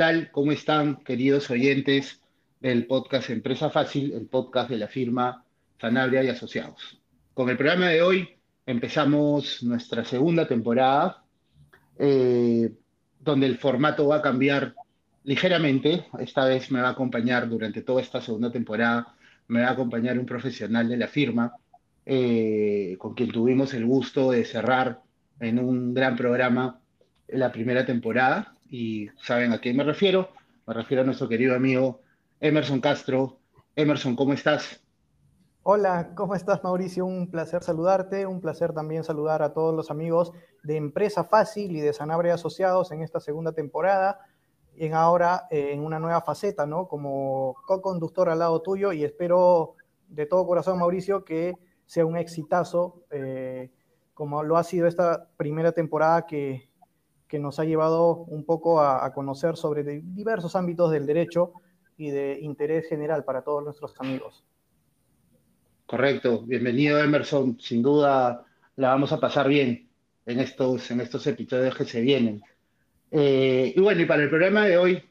tal? ¿Cómo están, queridos oyentes del podcast Empresa Fácil, el podcast de la firma Sanabria y Asociados? Con el programa de hoy empezamos nuestra segunda temporada, eh, donde el formato va a cambiar ligeramente. Esta vez me va a acompañar durante toda esta segunda temporada, me va a acompañar un profesional de la firma, eh, con quien tuvimos el gusto de cerrar en un gran programa la primera temporada y saben a quién me refiero. Me refiero a nuestro querido amigo Emerson Castro. Emerson, ¿cómo estás? Hola, ¿cómo estás Mauricio? Un placer saludarte, un placer también saludar a todos los amigos de Empresa Fácil y de Sanabria Asociados en esta segunda temporada, en ahora eh, en una nueva faceta, ¿no? Como co-conductor al lado tuyo y espero de todo corazón, Mauricio, que sea un exitazo, eh, como lo ha sido esta primera temporada que, que nos ha llevado un poco a, conocer sobre diversos ámbitos del derecho y de interés general para todos nuestros amigos. Correcto, bienvenido Emerson, sin duda la vamos a pasar bien en estos, en estos episodios que se vienen. Eh, y bueno, y para el programa de hoy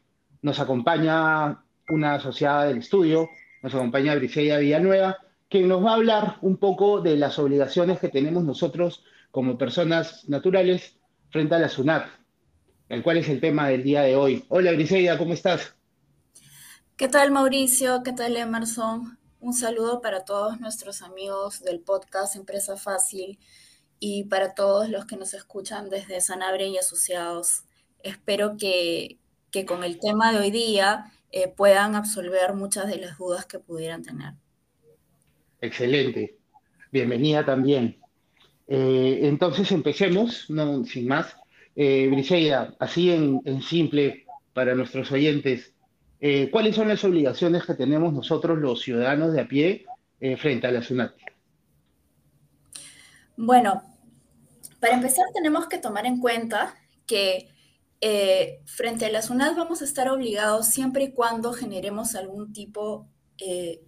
nos acompaña una asociada del estudio, nos acompaña Briseida Villanueva, quien nos va a hablar un poco de las obligaciones que tenemos nosotros como personas naturales frente a la SUNAT, el cual es el tema del día de hoy. Hola Griselda, ¿cómo estás? ¿Qué tal Mauricio? ¿Qué tal Emerson? Un saludo para todos nuestros amigos del podcast Empresa Fácil y para todos los que nos escuchan desde Sanabria y Asociados. Espero que, con el tema de hoy día eh, puedan absolver muchas de las dudas que pudieran tener. Excelente. Bienvenida también. Eh, entonces empecemos, no, sin más. Eh, Briseida, así en, simple para nuestros oyentes, eh, ¿cuáles son las obligaciones que tenemos nosotros los ciudadanos de a pie eh, frente a la SUNAT? Bueno, para empezar tenemos que tomar en cuenta que frente a la SUNAT vamos a estar obligados siempre y cuando generemos algún tipo de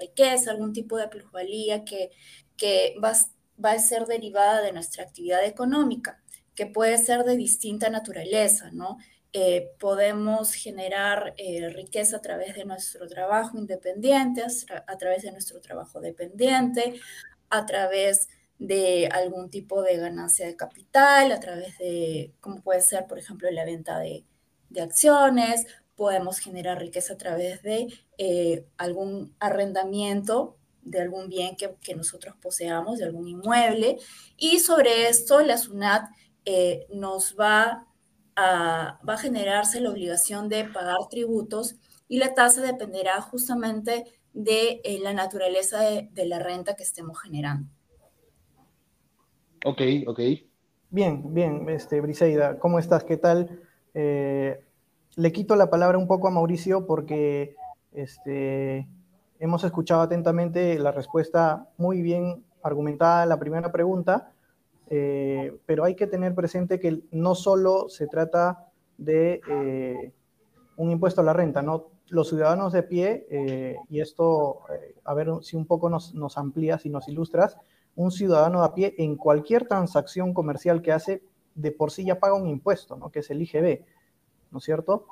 riqueza, algún tipo de plusvalía que, que va, va a ser derivada de nuestra actividad económica, que puede ser de distinta naturaleza, ¿no? Eh, podemos generar eh, riqueza a través de nuestro trabajo independiente, a, través de nuestro trabajo dependiente, a través de algún tipo de ganancia de capital, a través de, como puede ser, por ejemplo, la venta de, acciones, podemos generar riqueza a través de eh, algún arrendamiento de algún bien que, nosotros poseamos, de algún inmueble. Y sobre esto, la SUNAT eh, nos va a, va a generarse la obligación de pagar tributos y la tasa dependerá justamente de eh, la naturaleza de, la renta que estemos generando. Ok, ok. Bien, bien, este, Briseida, ¿cómo estás? ¿Qué tal? Eh, le quito la palabra un poco a Mauricio porque este, hemos escuchado atentamente la respuesta muy bien argumentada a la primera pregunta, eh, pero hay que tener presente que no solo se trata de eh, un impuesto a la renta, ¿no? Los ciudadanos de pie, eh, y esto, a ver si un poco nos, nos amplías y nos ilustras, un ciudadano a pie en cualquier transacción comercial que hace, de por sí ya paga un impuesto, ¿no? Que es el IGB, ¿no es cierto?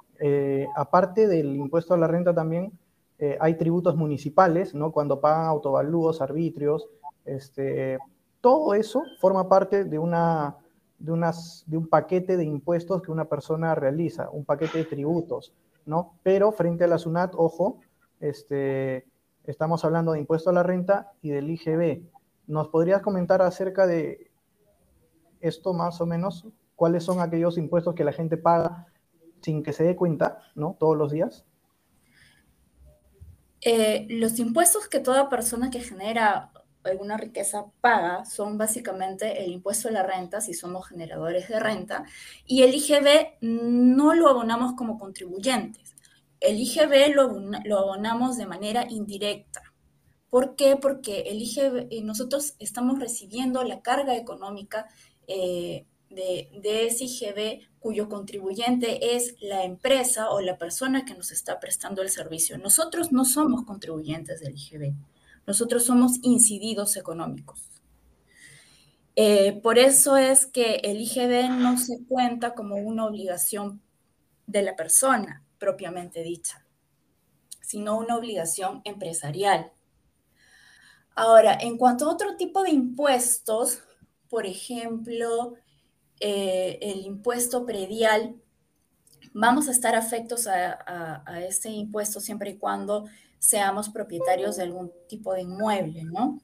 aparte del impuesto a la renta también, eh, hay tributos municipales, ¿no? Cuando pagan autovalúos, arbitrios, este, todo eso forma parte de, una, de, unas, de un paquete de impuestos que una persona realiza, un paquete de tributos, ¿no? Pero frente a la SUNAT, ojo, este, estamos hablando de impuesto a la renta y del IGB. ¿Nos podrías comentar acerca de esto más o menos? ¿Cuáles son aquellos impuestos que la gente paga sin que se dé cuenta, ¿no? Todos los días. Eh, los impuestos que toda persona que genera alguna riqueza paga son básicamente el impuesto a la renta, si somos generadores de renta, y el IGB no lo abonamos como contribuyentes. El IGB lo, abonamos de manera indirecta. ¿Por qué? Porque el IGB, nosotros estamos recibiendo la carga económica eh, de, de ese IGB cuyo contribuyente es la empresa o la persona que nos está prestando el servicio. Nosotros no somos contribuyentes del IGB, nosotros somos incididos económicos. Eh, por eso es que el IGB no se cuenta como una obligación de la persona propiamente dicha, sino una obligación empresarial. Ahora, en cuanto a otro tipo de impuestos, por ejemplo, eh, el impuesto predial, vamos a estar afectos a, este impuesto siempre y cuando seamos propietarios de algún tipo de inmueble, ¿no?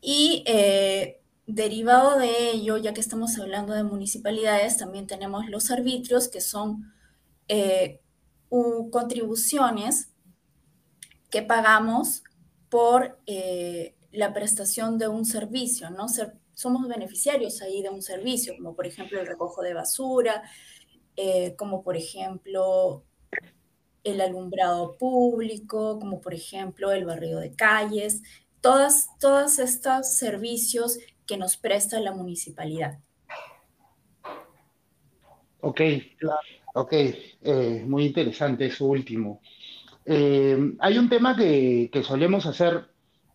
Y eh, derivado de ello, ya que estamos hablando de municipalidades, también tenemos los arbitrios, que son eh, contribuciones que pagamos por la prestación de un servicio, ¿no? Somos beneficiarios ahí de un servicio, como por ejemplo el recojo de basura, eh, como por ejemplo el alumbrado público, como por ejemplo el barrio de calles, todas, todos estos servicios que nos presta la municipalidad. Ok, ok, eh, muy interesante eso último. Eh, hay un tema que, solemos hacer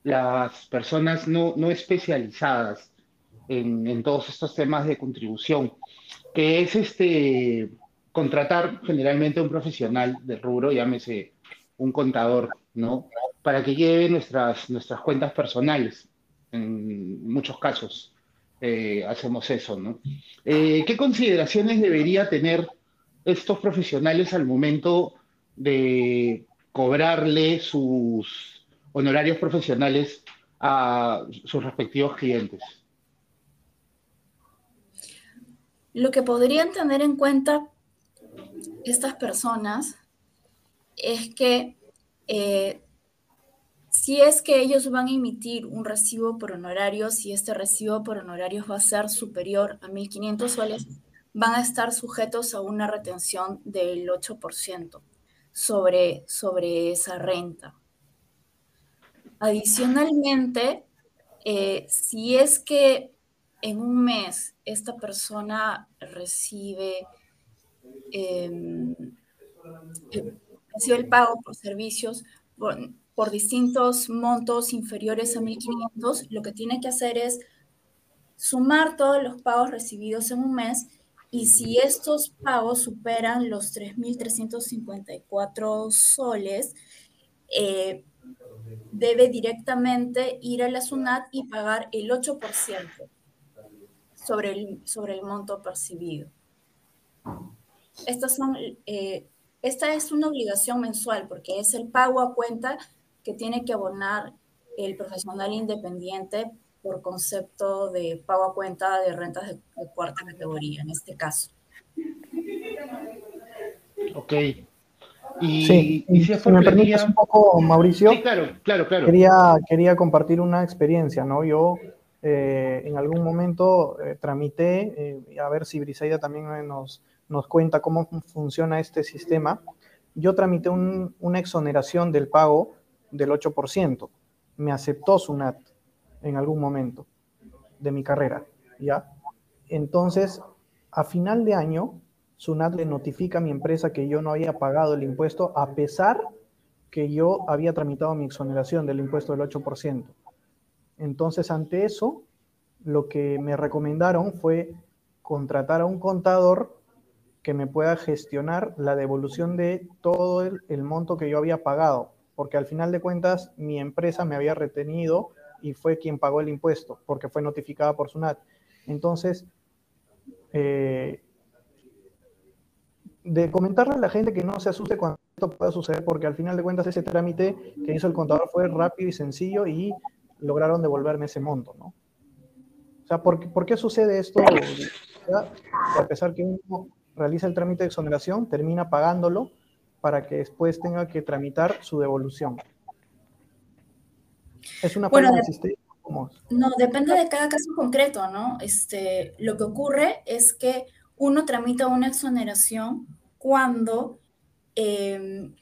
las personas no, especializadas en, en, todos estos temas de contribución, que es este contratar generalmente a un profesional del rubro, llámese un contador, ¿no? Para que lleve nuestras, nuestras cuentas personales en muchos casos eh, hacemos eso, ¿no? Eh, ¿Qué consideraciones debería tener estos profesionales al momento de cobrarle sus honorarios profesionales a sus respectivos clientes? Lo que podrían tener en cuenta estas personas es que eh, si es que ellos van a emitir un recibo por honorarios, si este recibo por honorarios va a ser superior a 1.500 soles, van a estar sujetos a una retención del 8% sobre, sobre esa renta. Adicionalmente, eh, si es que en un mes esta persona recibe, eh, el pago por servicios, por distintos montos inferiores a 1.500, lo que tiene que hacer es sumar todos los pagos recibidos en un mes y si estos pagos superan los 3.354 soles, eh, debe directamente ir a la SUNAT y pagar el 8% sobre el, sobre el monto percibido. Estas son, eh, esta es una obligación mensual porque es el pago a cuenta que tiene que abonar el profesional independiente por concepto de pago a cuenta de rentas de, cuarta categoría, en este caso. Ok. Y, sí, y si, me permites un poco, Mauricio. Sí, claro, claro, claro. Quería, quería compartir una experiencia, ¿no? Yo eh, en algún momento eh, tramité, eh, a ver si Briseida también nos, nos cuenta cómo funciona este sistema. Yo tramité una exoneración del pago del 8%. Me aceptó SUNAT en algún momento de mi carrera, ¿ya? Entonces, a final de año, SUNAT le notifica a mi empresa que yo no había pagado el impuesto a pesar que yo había tramitado mi exoneración del impuesto del 8%. Entonces, ante eso, lo que me recomendaron fue contratar a un contador que me pueda gestionar la devolución de todo el, monto que yo había pagado, porque al final de cuentas mi empresa me había retenido y fue quien pagó el impuesto, porque fue notificada por SUNAT. Entonces, eh, de comentarle a la gente que no se asuste cuando esto pueda suceder, porque al final de cuentas ese trámite que hizo el contador fue rápido y sencillo y lograron devolverme ese monto, ¿no? O sea, ¿por, ¿por qué sucede esto? A pesar que uno realiza el trámite de exoneración, termina pagándolo para que después tenga que tramitar su devolución. ¿Es una bueno, del sistema? No, depende de cada caso concreto, ¿no? Este, lo que ocurre es que uno tramita una exoneración cuando em,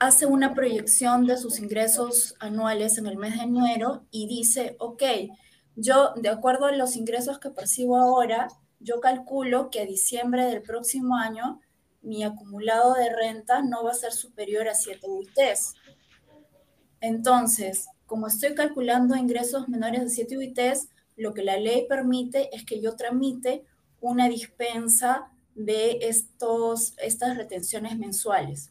hace una proyección de sus ingresos anuales en el mes de enero y dice, ok, yo de acuerdo a los ingresos que percibo ahora, yo calculo que a diciembre del próximo año mi acumulado de renta no va a ser superior a 7 UITs. Entonces, como estoy calculando ingresos menores de 7 UITs, lo que la ley permite es que yo tramite una dispensa de estos, estas retenciones mensuales.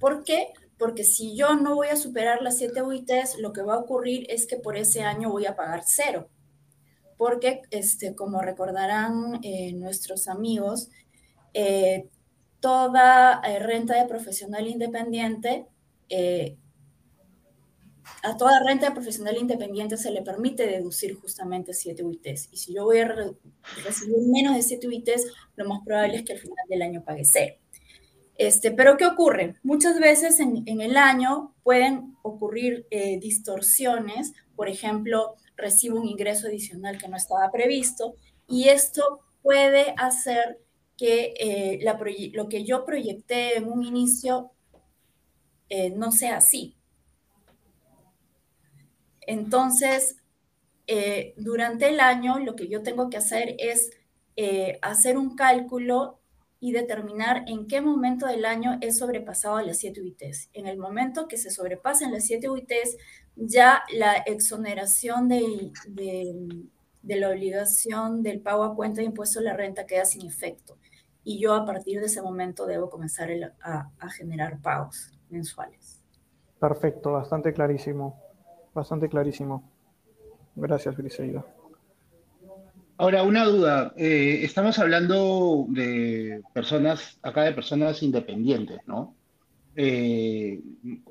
¿Por qué? Porque si yo no voy a superar las 7 UITs, lo que va a ocurrir es que por ese año voy a pagar cero. Porque, este, como recordarán eh, nuestros amigos, eh, toda eh, renta de profesional independiente a toda renta de profesional independiente se le permite deducir justamente 7 UITs. Y si yo voy a recibir menos de 7 UITs, lo más probable es que al final del año pague cero. Este, pero ¿qué ocurre? Muchas veces en, el año pueden ocurrir eh, distorsiones. Por ejemplo, recibo un ingreso adicional que no estaba previsto y esto puede hacer que eh, lo que yo proyecté en un inicio eh, no sea así. Entonces, durante el año lo que yo tengo que hacer es hacer un cálculo y determinar en qué momento del año he sobrepasado las 7 UITs. En el momento que se sobrepasen las 7 UITs, ya la exoneración de, la obligación del pago a cuenta de impuesto a la renta queda sin efecto. Y yo a partir de ese momento debo comenzar a, a generar pagos mensuales. Perfecto, bastante clarísimo bastante clarísimo. Gracias, Griselda. Ahora, una duda. Eh, estamos hablando de personas, acá de personas independientes, ¿no? Eh,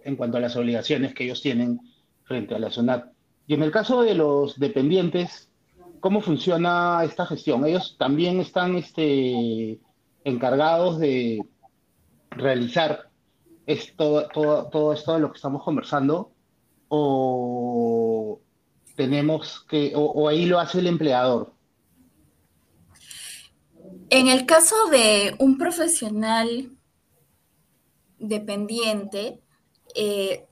en cuanto a las obligaciones que ellos tienen frente a la SUNAT. Y en el caso de los dependientes, ¿cómo funciona esta gestión? Ellos también están este, encargados de realizar esto, todo, todo esto de lo que estamos conversando o tenemos que, o, ahí lo hace el empleador? En el caso de un profesional dependiente, eh,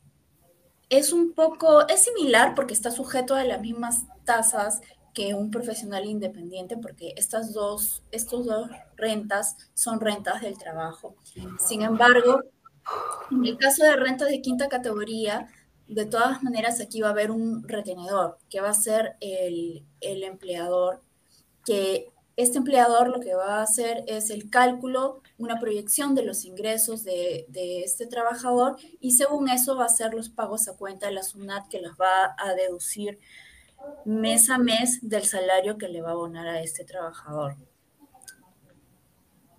es un poco, es similar porque está sujeto a las mismas tasas que un profesional independiente, porque estas dos, estos dos rentas son rentas del trabajo. Sin embargo, en el caso de rentas de quinta categoría, de todas maneras aquí va a haber un retenedor que va a ser el, empleador, que este empleador lo que va a hacer es el cálculo, una proyección de los ingresos de, este trabajador y según eso va a hacer los pagos a cuenta de la SUNAT que los va a deducir mes a mes del salario que le va a abonar a este trabajador.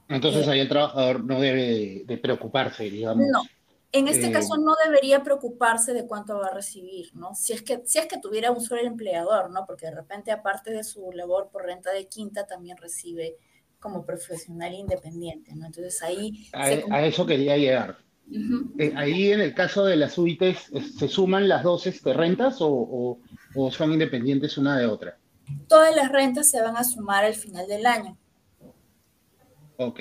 Entonces eh, ahí el trabajador no debe de preocuparse, digamos. No, en este caso no debería preocuparse de cuánto va a recibir, ¿no? Si es que, si es que tuviera un solo empleador, ¿no? Porque de repente, aparte de su labor por renta de quinta, también recibe como profesional independiente, ¿no? Entonces ahí... A, eso quería llegar. Eh, ahí en el caso de las UITs, ¿se suman las dos este, rentas o, o son independientes una de otra? Todas las rentas se van a sumar al final del año. Ok.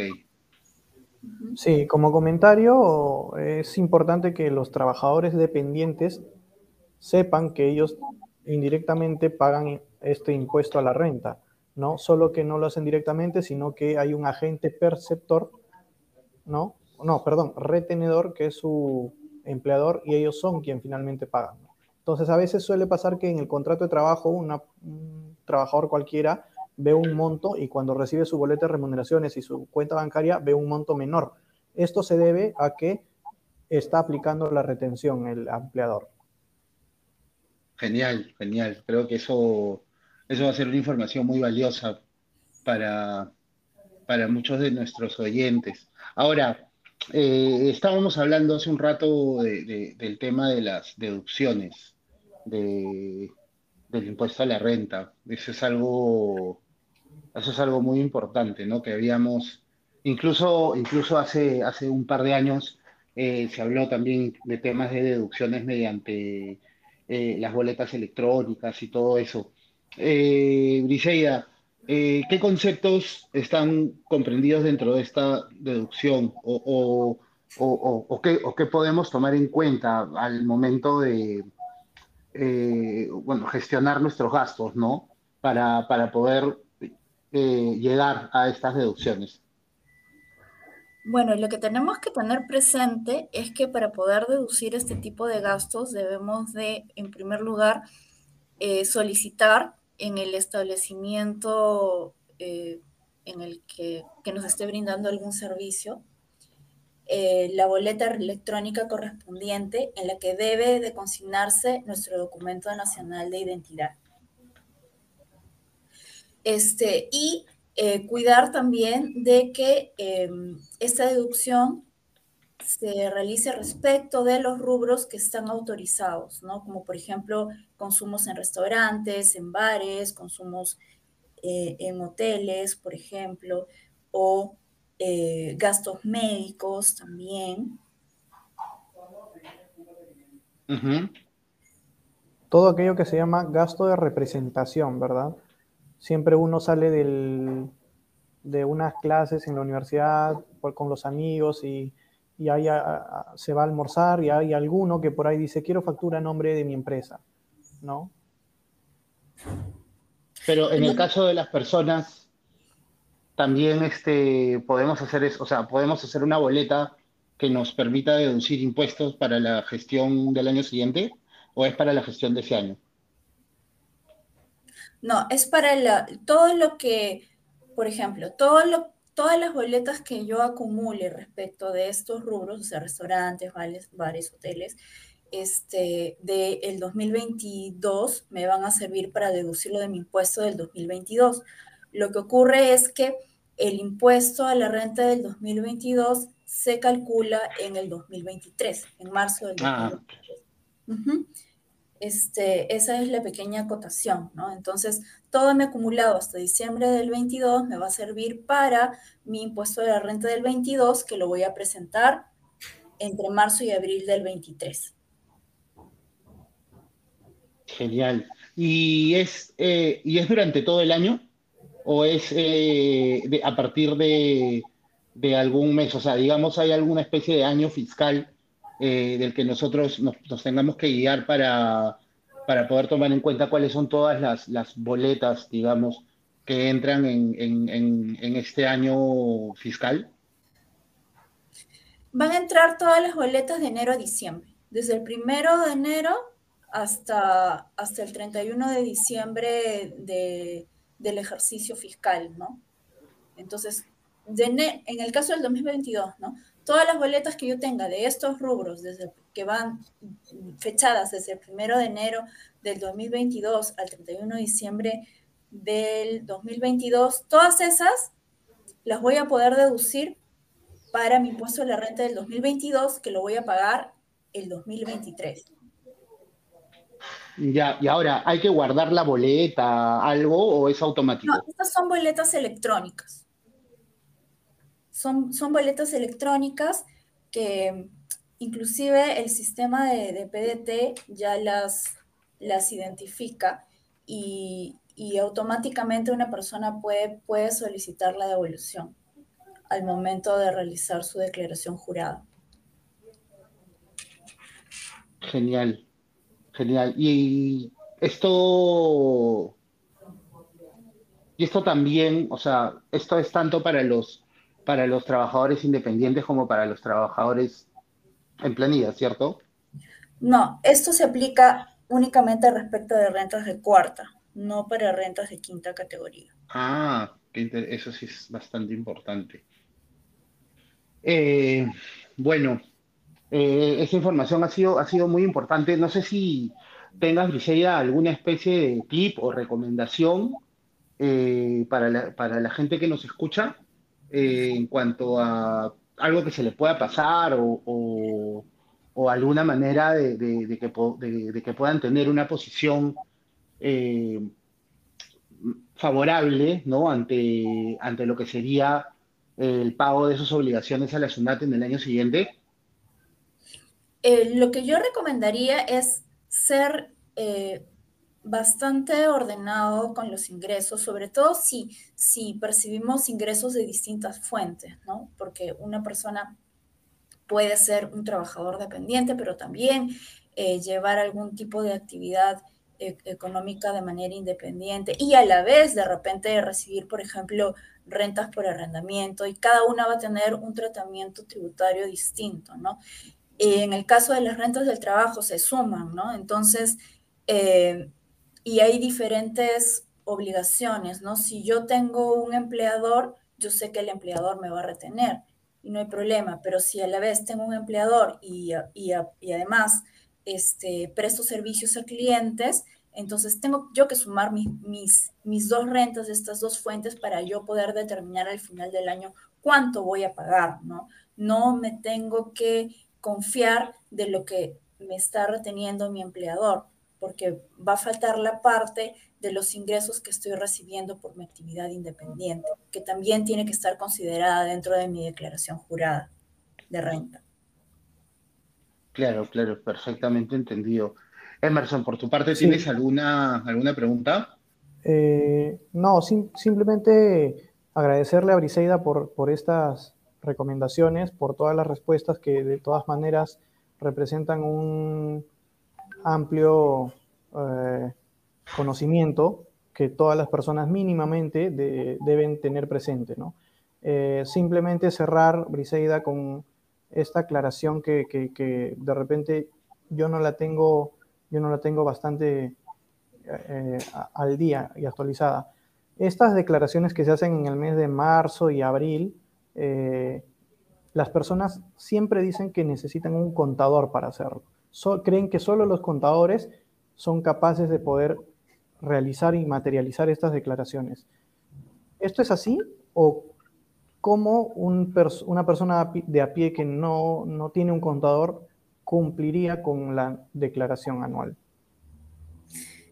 Sí, como comentario, es importante que los trabajadores dependientes sepan que ellos indirectamente pagan este impuesto a la renta, ¿no? Solo que no lo hacen directamente, sino que hay un agente perceptor, ¿no? No, perdón, retenedor, que es su empleador y ellos son quien finalmente pagan. Entonces, a veces suele pasar que en el contrato de trabajo un trabajador cualquiera ve un monto y cuando recibe su boleta de remuneraciones y su cuenta bancaria ve un monto menor. Esto se debe a que está aplicando la retención el empleador. Genial, genial. Creo que eso, eso va a ser una información muy valiosa para, para muchos de nuestros oyentes. Ahora, eh, estábamos hablando hace un rato del tema de las deducciones del impuesto a la renta. Eso es algo eso es algo muy importante, ¿no? Que habíamos, incluso, incluso hace, hace un par de años eh, se habló también de temas de deducciones mediante eh, las boletas electrónicas y todo eso. Eh, Briseida, eh, ¿qué conceptos están comprendidos dentro de esta deducción o, o, qué, qué, podemos tomar en cuenta al momento de bueno, gestionar nuestros gastos, ¿no? Para, para poder llegar a estas deducciones? Bueno, lo que tenemos que tener presente es que para poder deducir este tipo de gastos debemos de, en primer lugar, eh, solicitar en el establecimiento eh, en el que, nos esté brindando algún servicio, eh, la boleta electrónica correspondiente en la que debe de consignarse nuestro documento nacional de identidad. Este, y eh, cuidar también de que em, esta deducción se realice respecto de los rubros que están autorizados, ¿no? Como por ejemplo consumos en restaurantes, en bares, consumos eh, en hoteles, por ejemplo, o eh, gastos médicos también. Todo aquello que se llama gasto de representación, ¿verdad? Siempre uno sale de unas clases en la universidad con los amigos y, ahí se va a almorzar y hay alguno que por ahí dice, quiero factura a nombre de mi empresa, ¿no? Pero en el caso de las personas, también este, podemos hacer eso, o sea, podemos hacer una boleta que nos permita deducir impuestos para la gestión del año siguiente o es para la gestión de ese año. No, es para todo lo que, por ejemplo, todo lo, todas las boletas que yo acumule respecto de estos rubros, o sea, restaurantes, bares, hoteles, este, del 2022 me van a servir para deducirlo de mi impuesto del 2022. Lo que ocurre es que el impuesto a la renta del 2022 se calcula en el 2023, en marzo del 2023. Ah. Este, esa es la pequeña acotación, ¿no? Entonces, todo mi acumulado hasta diciembre del 22 me va a servir para mi impuesto de la renta del 22, que lo voy a presentar entre marzo y abril del 23. Genial. ¿Y es, eh, ¿y es durante todo el año? ¿O es eh, a partir de, algún mes? O sea, digamos, hay alguna especie de año fiscal eh, del que nosotros nos, tengamos que guiar para, para poder tomar en cuenta cuáles son todas las, boletas, digamos, que entran en, este año fiscal? Van a entrar todas las boletas de enero a diciembre. Desde el primero de enero hasta, hasta el 31 de diciembre del ejercicio fiscal, ¿no? Entonces, en el caso del 2022, ¿no? Todas las boletas que yo tenga de estos rubros, desde que van fechadas desde el primero de enero del 2022 al 31 de diciembre del 2022, todas esas las voy a poder deducir para mi impuesto de la renta del 2022, que lo voy a pagar el 2023. Ya, y ahora, ¿hay que guardar la boleta, algo, o es automático? No, estas son boletas electrónicas son, boletas electrónicas que inclusive el sistema de, PDT ya las, las identifica y, automáticamente una persona puede, puede solicitar la devolución al momento de realizar su declaración jurada. Genial, genial. Y esto, y esto también, o sea, esto es tanto para los para los trabajadores independientes como para los trabajadores en planilla, ¿cierto? No, esto se aplica únicamente respecto de rentas de cuarta, no para rentas de quinta categoría. Ah, eso sí es bastante importante. Eh, bueno, eh, esa información ha sido, ha sido muy importante. No sé si tengas, Briseida, alguna especie de tip o recomendación eh, para, para la gente que nos escucha eh, en cuanto a algo que se le pueda pasar o, alguna manera de, que, puedan tener una posición eh, favorable ¿no? ante, ante lo que sería el pago de sus obligaciones a la SUNAT en el año siguiente? Eh, lo que yo recomendaría es ser bastante ordenado con los ingresos, sobre todo si, si percibimos ingresos de distintas fuentes, ¿no? Porque una persona puede ser un trabajador dependiente, pero también eh, llevar algún tipo de actividad e, económica de manera independiente y a la vez de repente recibir, por ejemplo, rentas por arrendamiento y cada una va a tener un tratamiento tributario distinto, ¿no? en el caso de las rentas del trabajo se suman, ¿no? Entonces, eh, y hay diferentes obligaciones, ¿no? Si yo tengo un empleador, yo sé que el empleador me va a retener y no hay problema, pero si a la vez tengo un empleador y, y, y además este, presto servicios a clientes, entonces tengo yo que sumar mis, mis, mis dos rentas de estas dos fuentes para yo poder determinar al final del año cuánto voy a pagar, ¿no? No me tengo que confiar de lo que me está reteniendo mi empleador, porque va a faltar la parte de los ingresos que estoy recibiendo por mi actividad independiente, que también tiene que estar considerada dentro de mi declaración jurada de renta. Claro, claro, perfectamente entendido. Emerson, por tu parte, ¿tienes alguna, alguna pregunta? Eh, no, simplemente agradecerle a Briseida por, por estas recomendaciones, por todas las respuestas que de todas maneras representan un amplio eh, conocimiento que todas las personas mínimamente deben tener presente. ¿no? Eh, simplemente cerrar, Briseida, con esta aclaración que, de repente yo no la tengo yo no la tengo bastante eh, al día y actualizada. Estas declaraciones que se hacen en el mes de marzo y abril, las personas siempre dicen que necesitan un contador para hacerlo. Creen que solo los contadores son capaces de poder realizar y materializar estas declaraciones. ¿Esto es así o cómo una persona de a pie que no, no tiene un contador cumpliría con la declaración anual?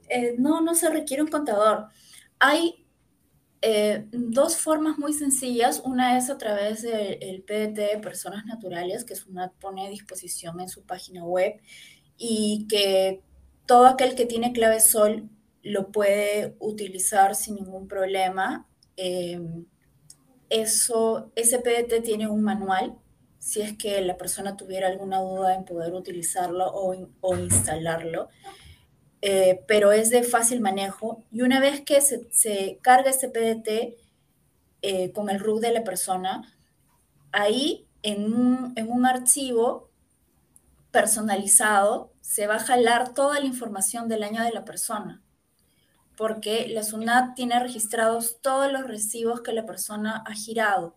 Eh, no, no se requiere un contador. Hay eh, dos formas muy sencillas. Una es a través del PDT de personas naturales, que es una pone a disposición en su página web y que todo aquel que tiene clave sol lo puede utilizar sin ningún problema. Em, eso, ese PDT tiene un manual si es que la persona tuviera alguna duda en poder utilizarlo o, instalarlo. Eh, pero es de fácil manejo y una vez que se, carga ese PDT eh, con el RUC de la persona, ahí en un, en un archivo personalizado se va a jalar toda la información del año de la persona, porque la SUNAT tiene registrados todos los recibos que la persona ha girado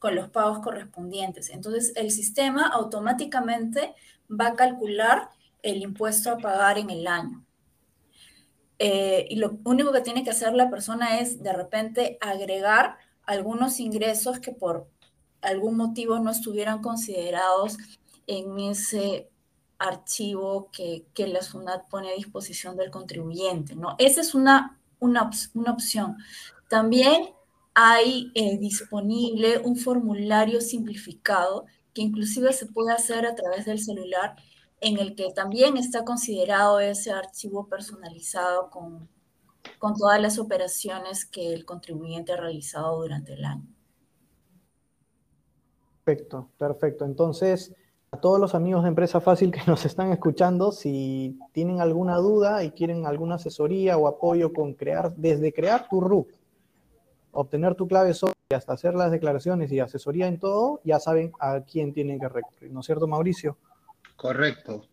con los pagos correspondientes. Entonces, el sistema automáticamente va a calcular el impuesto a pagar en el año. Eh, y lo único que tiene que hacer la persona es de repente agregar algunos ingresos que por algún motivo no estuvieran considerados en ese archivo que, que la SUNAT pone a disposición del contribuyente, ¿no? Esa es una, una, una opción. También hay eh, disponible un formulario simplificado que inclusive se puede hacer a través del celular en el que también está considerado ese archivo personalizado con, con todas las operaciones que el contribuyente ha realizado durante el año. Perfecto, perfecto. Entonces, a todos los amigos de Empresa Fácil que nos están escuchando, si tienen alguna duda y quieren alguna asesoría o apoyo con crear, desde crear tu RUC obtener tu clave SOL y hasta hacer las declaraciones y asesoría en todo, ya saben a quién tienen que recurrir, ¿no es cierto, Mauricio? Correcto,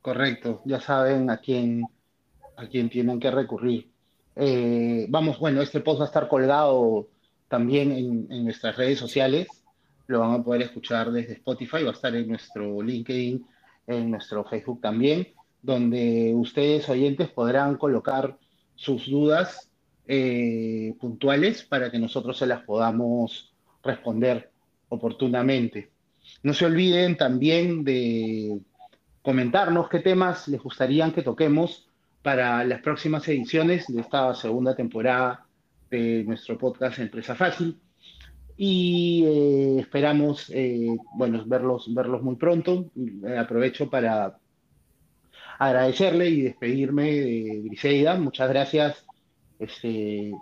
correcto, ya saben a quién, a quién tienen que recurrir. Eh, vamos, bueno, este post va a estar colgado también en, nuestras redes sociales, lo van a poder escuchar desde Spotify, va a estar en nuestro LinkedIn, en nuestro Facebook también, donde ustedes oyentes podrán colocar sus dudas eh, puntuales para que nosotros se las podamos responder oportunamente. No se olviden también de comentarnos qué temas les gustaría que toquemos para las próximas ediciones de esta segunda temporada de nuestro podcast Empresa Fácil. Y eh, esperamos eh, bueno, verlos, verlos muy pronto. aprovecho para agradecerle y despedirme de Griseida. Muchas gracias este,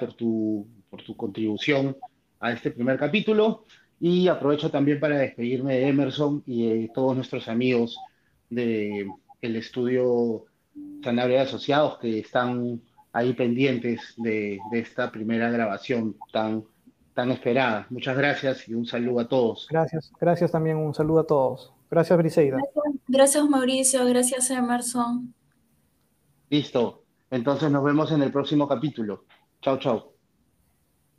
por tu, por tu contribución a este primer capítulo. Y aprovecho también para despedirme de Emerson y de todos nuestros amigos del el estudio Sanabria de Asociados que están ahí pendientes de, de, esta primera grabación tan, tan esperada. Muchas gracias y un saludo a todos. Gracias, gracias también, un saludo a todos. Gracias, Briseida. Gracias, gracias Mauricio, gracias, Emerson. Listo. Entonces nos vemos en el próximo capítulo. Chao, chao.